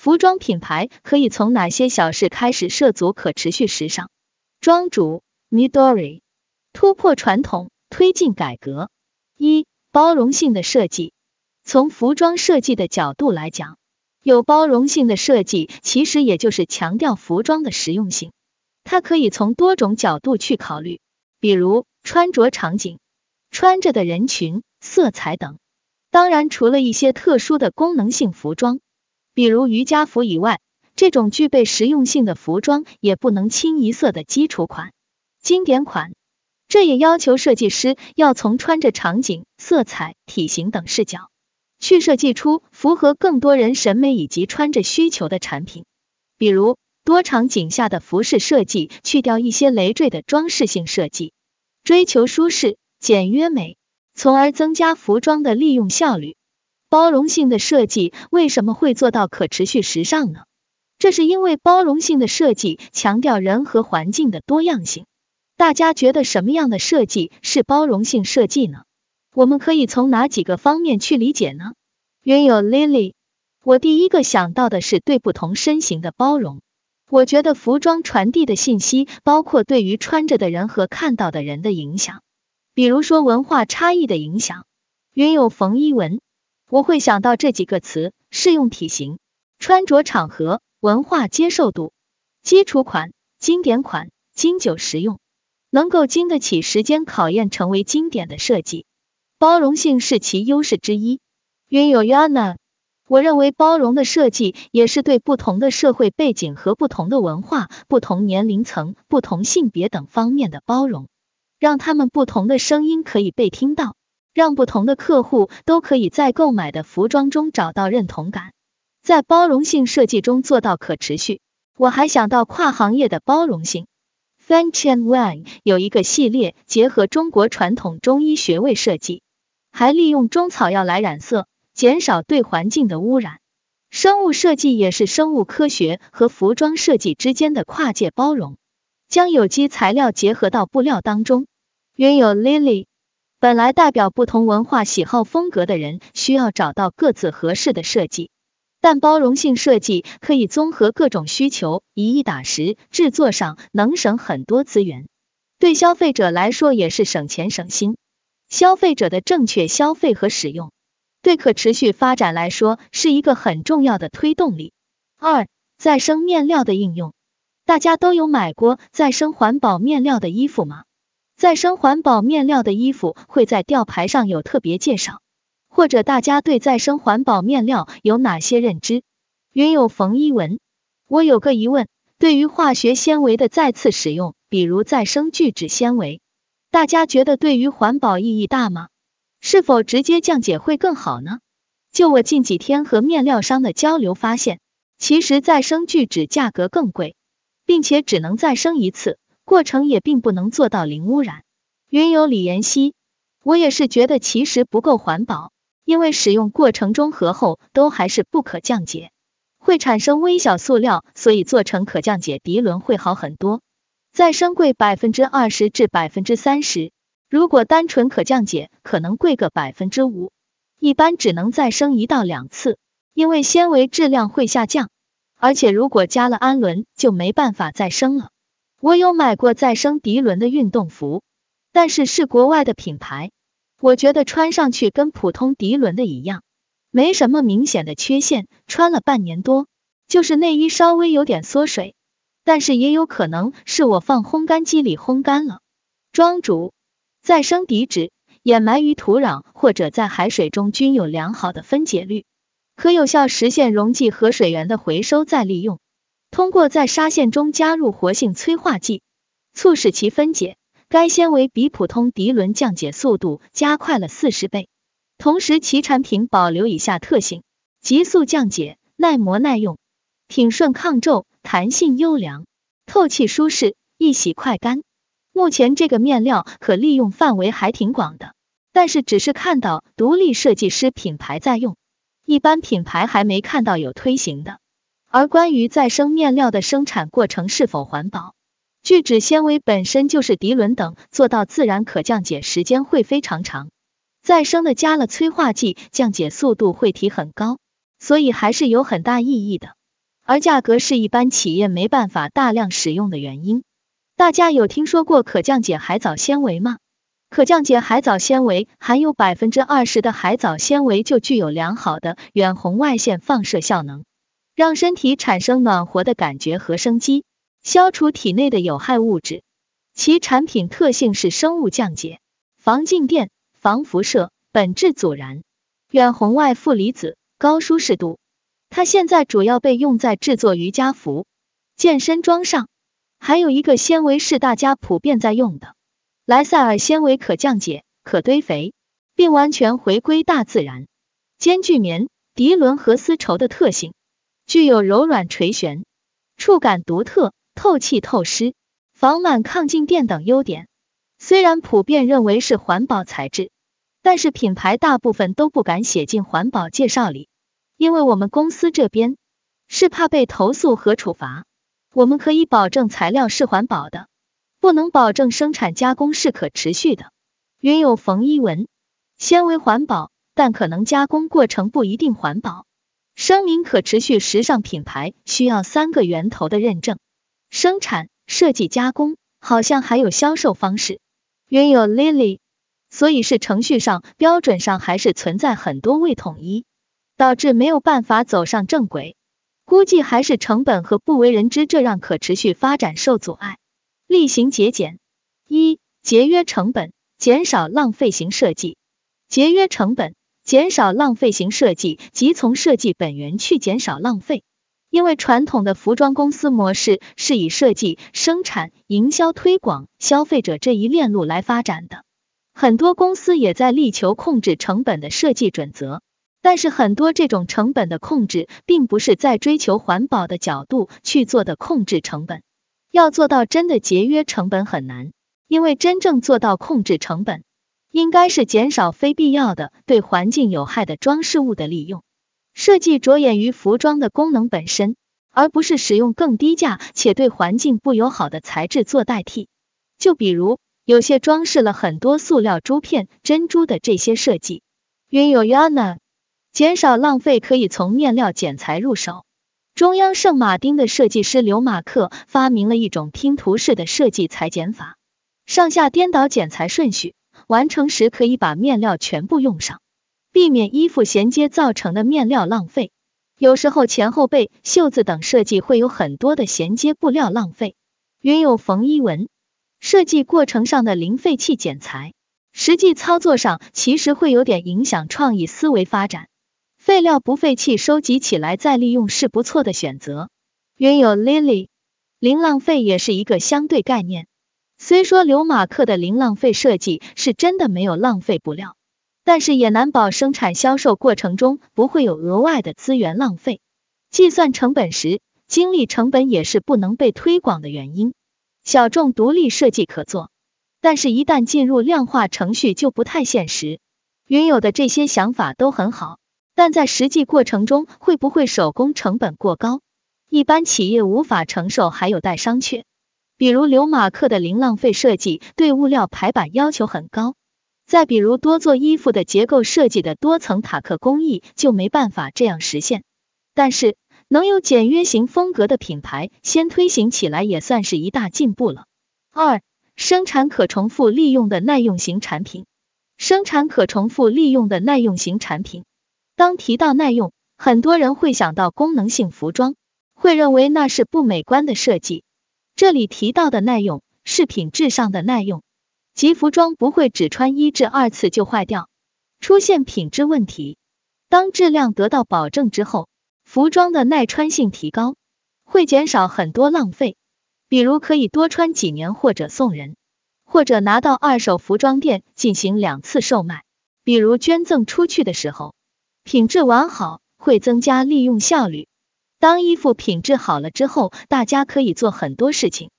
服装品牌可以从哪些小事开始涉足可持续时尚？庄主 Midori 突破传统，推进改革。一、包容性的设计。从服装设计的角度来讲，有包容性的设计其实也就是强调服装的实用性。它可以从多种角度去考虑，比如穿着场景、穿着的人群、色彩等。当然，除了一些特殊的功能性服装。比如瑜伽服以外，这种具备实用性的服装也不能清一色的基础款、经典款。这也要求设计师要从穿着场景、色彩、体型等视角，去设计出符合更多人审美以及穿着需求的产品。比如多场景下的服饰设计，去掉一些累赘的装饰性设计，追求舒适、简约美，从而增加服装的利用效率。包容性的设计为什么会做到可持续时尚呢？这是因为包容性的设计强调人和环境的多样性。大家觉得什么样的设计是包容性设计呢？我们可以从哪几个方面去理解呢？云友 Lily，我第一个想到的是对不同身形的包容。我觉得服装传递的信息包括对于穿着的人和看到的人的影响，比如说文化差异的影响。云友冯一文。我会想到这几个词：适用体型、穿着场合、文化接受度、基础款、经典款、经久实用，能够经得起时间考验，成为经典的设计。包容性是其优势之一。云有 Yana，我认为包容的设计也是对不同的社会背景和不同的文化、不同年龄层、不同性别等方面的包容，让他们不同的声音可以被听到。让不同的客户都可以在购买的服装中找到认同感，在包容性设计中做到可持续。我还想到跨行业的包容性。Fan Chen Wang 有一个系列结合中国传统中医穴位设计，还利用中草药来染色，减少对环境的污染。生物设计也是生物科学和服装设计之间的跨界包容，将有机材料结合到布料当中。原有 Lily。本来代表不同文化喜好风格的人需要找到各自合适的设计，但包容性设计可以综合各种需求，一一打实，制作上能省很多资源，对消费者来说也是省钱省心。消费者的正确消费和使用，对可持续发展来说是一个很重要的推动力。二、再生面料的应用，大家都有买过再生环保面料的衣服吗？再生环保面料的衣服会在吊牌上有特别介绍，或者大家对再生环保面料有哪些认知？云有冯一文，我有个疑问，对于化学纤维的再次使用，比如再生聚酯纤维，大家觉得对于环保意义大吗？是否直接降解会更好呢？就我近几天和面料商的交流发现，其实再生聚酯价格更贵，并且只能再生一次。过程也并不能做到零污染。云有李妍希，我也是觉得其实不够环保，因为使用过程中和后都还是不可降解，会产生微小塑料，所以做成可降解涤纶会好很多。再生贵百分之二十至百分之三十，如果单纯可降解，可能贵个百分之五。一般只能再生一到两次，因为纤维质量会下降，而且如果加了氨纶，就没办法再生了。我有买过再生涤纶的运动服，但是是国外的品牌，我觉得穿上去跟普通涤纶的一样，没什么明显的缺陷，穿了半年多，就是内衣稍微有点缩水，但是也有可能是我放烘干机里烘干了。庄主，再生涤脂掩埋于土壤或者在海水中均有良好的分解率，可有效实现溶剂和水源的回收再利用。通过在纱线中加入活性催化剂，促使其分解，该纤维比普通涤纶降解速度加快了四十倍。同时，其产品保留以下特性：急速降解、耐磨耐用、挺顺抗皱、弹性优良、透气舒适、易洗快干。目前这个面料可利用范围还挺广的，但是只是看到独立设计师品牌在用，一般品牌还没看到有推行的。而关于再生面料的生产过程是否环保，聚酯纤维本身就是涤纶等，做到自然可降解时间会非常长，再生的加了催化剂，降解速度会提很高，所以还是有很大意义的。而价格是一般企业没办法大量使用的原因。大家有听说过可降解海藻纤维吗？可降解海藻纤维含有百分之二十的海藻纤维就具有良好的远红外线放射效能，让身体产生暖和的感觉和生机，消除体内的有害物质。其产品特性是生物降解、防静电、防辐射，本质阻燃，远红外负离子，高舒适度。它现在主要被用在制作瑜伽服、健身装上，还有一个纤维是大家普遍在用的。莱赛尔纤维可降解、可堆肥，并完全回归大自然，兼具棉、涤纶和丝绸的特性，具有柔软垂悬、触感独特、透气透湿、防螨抗静电等优点。虽然普遍认为是环保材质，但是品牌大部分都不敢写进环保介绍里，因为我们公司这边是怕被投诉和处罚。我们可以保证材料是环保的。不能保证生产加工是可持续的。云有缝衣纹，纤维环保，但可能加工过程不一定环保。声明可持续时尚品牌需要三个源头的认证：生产、设计、加工，好像还有销售方式。云有 Lily，所以是程序上、标准上还是存在很多未统一，导致没有办法走上正轨。估计还是成本和不为人知，这让可持续发展受阻碍。例行节俭，一节约成本，减少浪费型设计。节约成本，减少浪费型设计，即从设计本源去减少浪费。因为传统的服装公司模式是以设计、生产、营销、推广、消费者这一链路来发展的，很多公司也在力求控制成本的设计准则。但是很多这种成本的控制，并不是在追求环保的角度去做的控制成本。要做到真的节约成本很难，因为真正做到控制成本，应该是减少非必要的对环境有害的装饰物的利用。设计着眼于服装的功能本身，而不是使用更低价且对环境不友好的材质做代替。就比如有些装饰了很多塑料珠片、珍珠的这些设计。云有 Yana，减少浪费可以从面料剪裁入手。中央圣马丁的设计师刘马克发明了一种拼图式的设计裁剪法，上下颠倒剪裁顺序，完成时可以把面料全部用上，避免衣服衔接造成的面料浪费。有时候前后背、袖子等设计会有很多的衔接布料浪费。云有缝衣纹，设计过程上的零废弃剪裁，实际操作上其实会有点影响创意思维发展。废料不废弃，收集起来再利用是不错的选择。原有 Lily 零浪费也是一个相对概念。虽说刘马克的零浪费设计是真的没有浪费布料，但是也难保生产销售过程中不会有额外的资源浪费。计算成本时，精力成本也是不能被推广的原因。小众独立设计可做，但是一旦进入量化程序就不太现实。云有的这些想法都很好。但在实际过程中，会不会手工成本过高，一般企业无法承受，还有待商榷。比如刘马克的零浪费设计，对物料排版要求很高；再比如多做衣服的结构设计的多层塔克工艺，就没办法这样实现。但是能有简约型风格的品牌先推行起来，也算是一大进步了。二、生产可重复利用的耐用型产品，生产可重复利用的耐用型产品。当提到耐用，很多人会想到功能性服装，会认为那是不美观的设计。这里提到的耐用，是品质上的耐用，即服装不会只穿一至二次就坏掉，出现品质问题。当质量得到保证之后，服装的耐穿性提高，会减少很多浪费。比如可以多穿几年，或者送人，或者拿到二手服装店进行两次售卖，比如捐赠出去的时候。品质完好会增加利用效率。当衣服品质好了之后，大家可以做很多事情。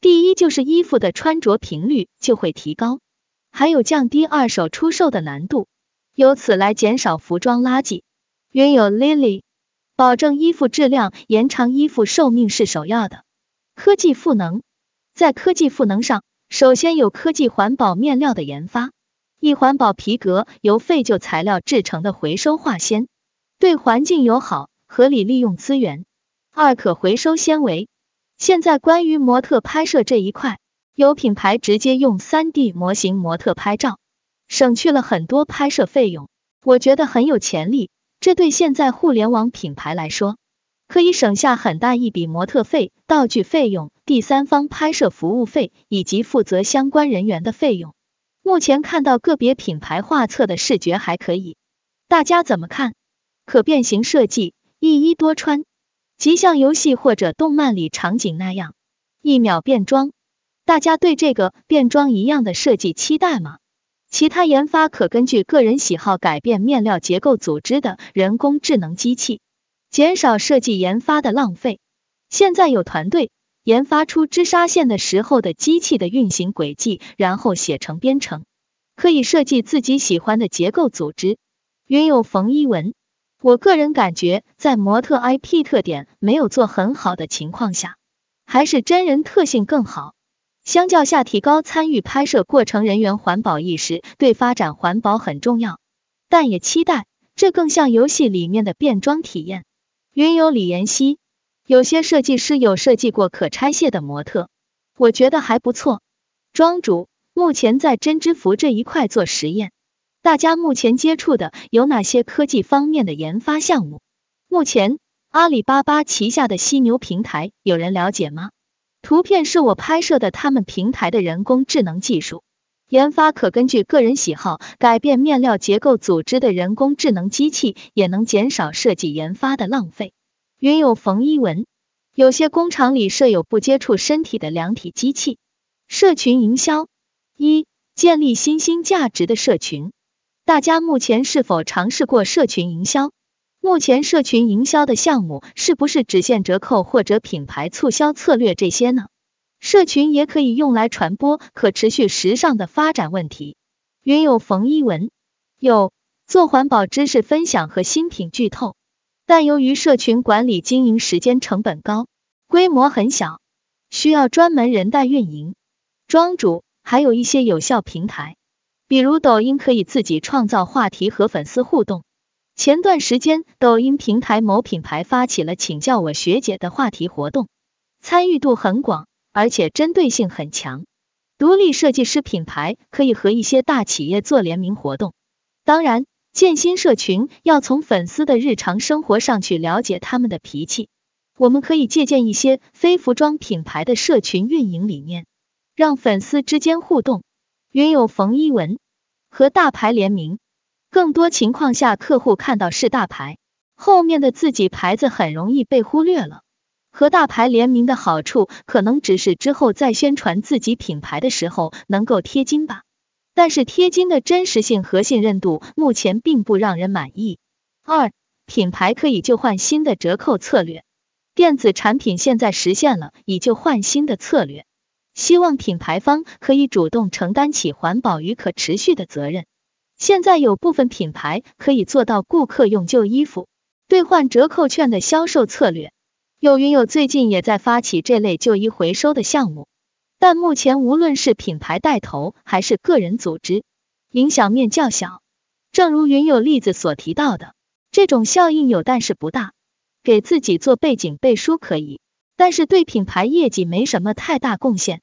第一就是衣服的穿着频率就会提高，还有降低二手出售的难度，由此来减少服装垃圾。原有 Lily，保证衣服质量，延长衣服寿命是首要的。科技赋能，在科技赋能上，首先有科技环保面料的研发。一环保皮革由废旧材料制成的回收化纤，对环境友好，合理利用资源。二、可回收纤维。现在关于模特拍摄这一块，有品牌直接用三 D 模型模特拍照，省去了很多拍摄费用，我觉得很有潜力。这对现在互联网品牌来说，可以省下很大一笔模特费、道具费用、第三方拍摄服务费以及负责相关人员的费用。目前看到个别品牌画册的视觉还可以，大家怎么看？可变形设计，一衣多穿。即像游戏或者动漫里场景那样，一秒变装。大家对这个变装一样的设计期待吗？其他研发可根据个人喜好改变面料结构组织的人工智能机器，减少设计研发的浪费。现在有团队研发出织纱线的时候的机器的运行轨迹，然后写成编程，可以设计自己喜欢的结构组织。云有冯一文。我个人感觉，在模特 IP 特点没有做很好的情况下，还是真人特性更好。相较下，提高参与拍摄过程人员环保意识，对发展环保很重要。但也期待这更像游戏里面的变装体验。云游李妍希，有些设计师有设计过可拆卸的模特，我觉得还不错。庄主目前在针织服这一块做实验。大家目前接触的有哪些科技方面的研发项目？目前阿里巴巴旗下的犀牛平台有人了解吗？图片是我拍摄的，他们平台的人工智能技术研发可根据个人喜好改变面料结构组织的人工智能机器，也能减少设计研发的浪费。云有冯一文，有些工厂里设有不接触身体的量体机器。社群营销一，建立新兴价值的社群。大家目前是否尝试过社群营销？目前社群营销的项目是不是只限折扣或者品牌促销策略这些呢？社群也可以用来传播可持续时尚的发展问题。云有冯一文有做环保知识分享和新品剧透，但由于社群管理经营时间成本高，规模很小，需要专门人带运营。庄主还有一些有效平台。比如抖音可以自己创造话题和粉丝互动。前段时间，抖音平台某品牌发起了请教我学姐的话题活动，参与度很广，而且针对性很强。独立设计师品牌可以和一些大企业做联名活动。当然，建新社群要从粉丝的日常生活上去了解他们的脾气。我们可以借鉴一些非服装品牌的社群运营理念，让粉丝之间互动。云有冯一文和大牌联名，更多情况下客户看到是大牌，后面的自己牌子很容易被忽略了。和大牌联名的好处，可能只是之后在宣传自己品牌的时候能够贴金吧，但是贴金的真实性和信任度目前并不让人满意。二，品牌可以旧换新的折扣策略，电子产品现在实现了以旧换新的策略。希望品牌方可以主动承担起环保与可持续的责任。现在有部分品牌可以做到顾客用旧衣服兑换折扣券的销售策略。有云友最近也在发起这类旧衣回收的项目，但目前无论是品牌带头还是个人组织，影响面较小。正如云友例子所提到的，这种效应有但是不大。给自己做背景背书可以，但是对品牌业绩没什么太大贡献。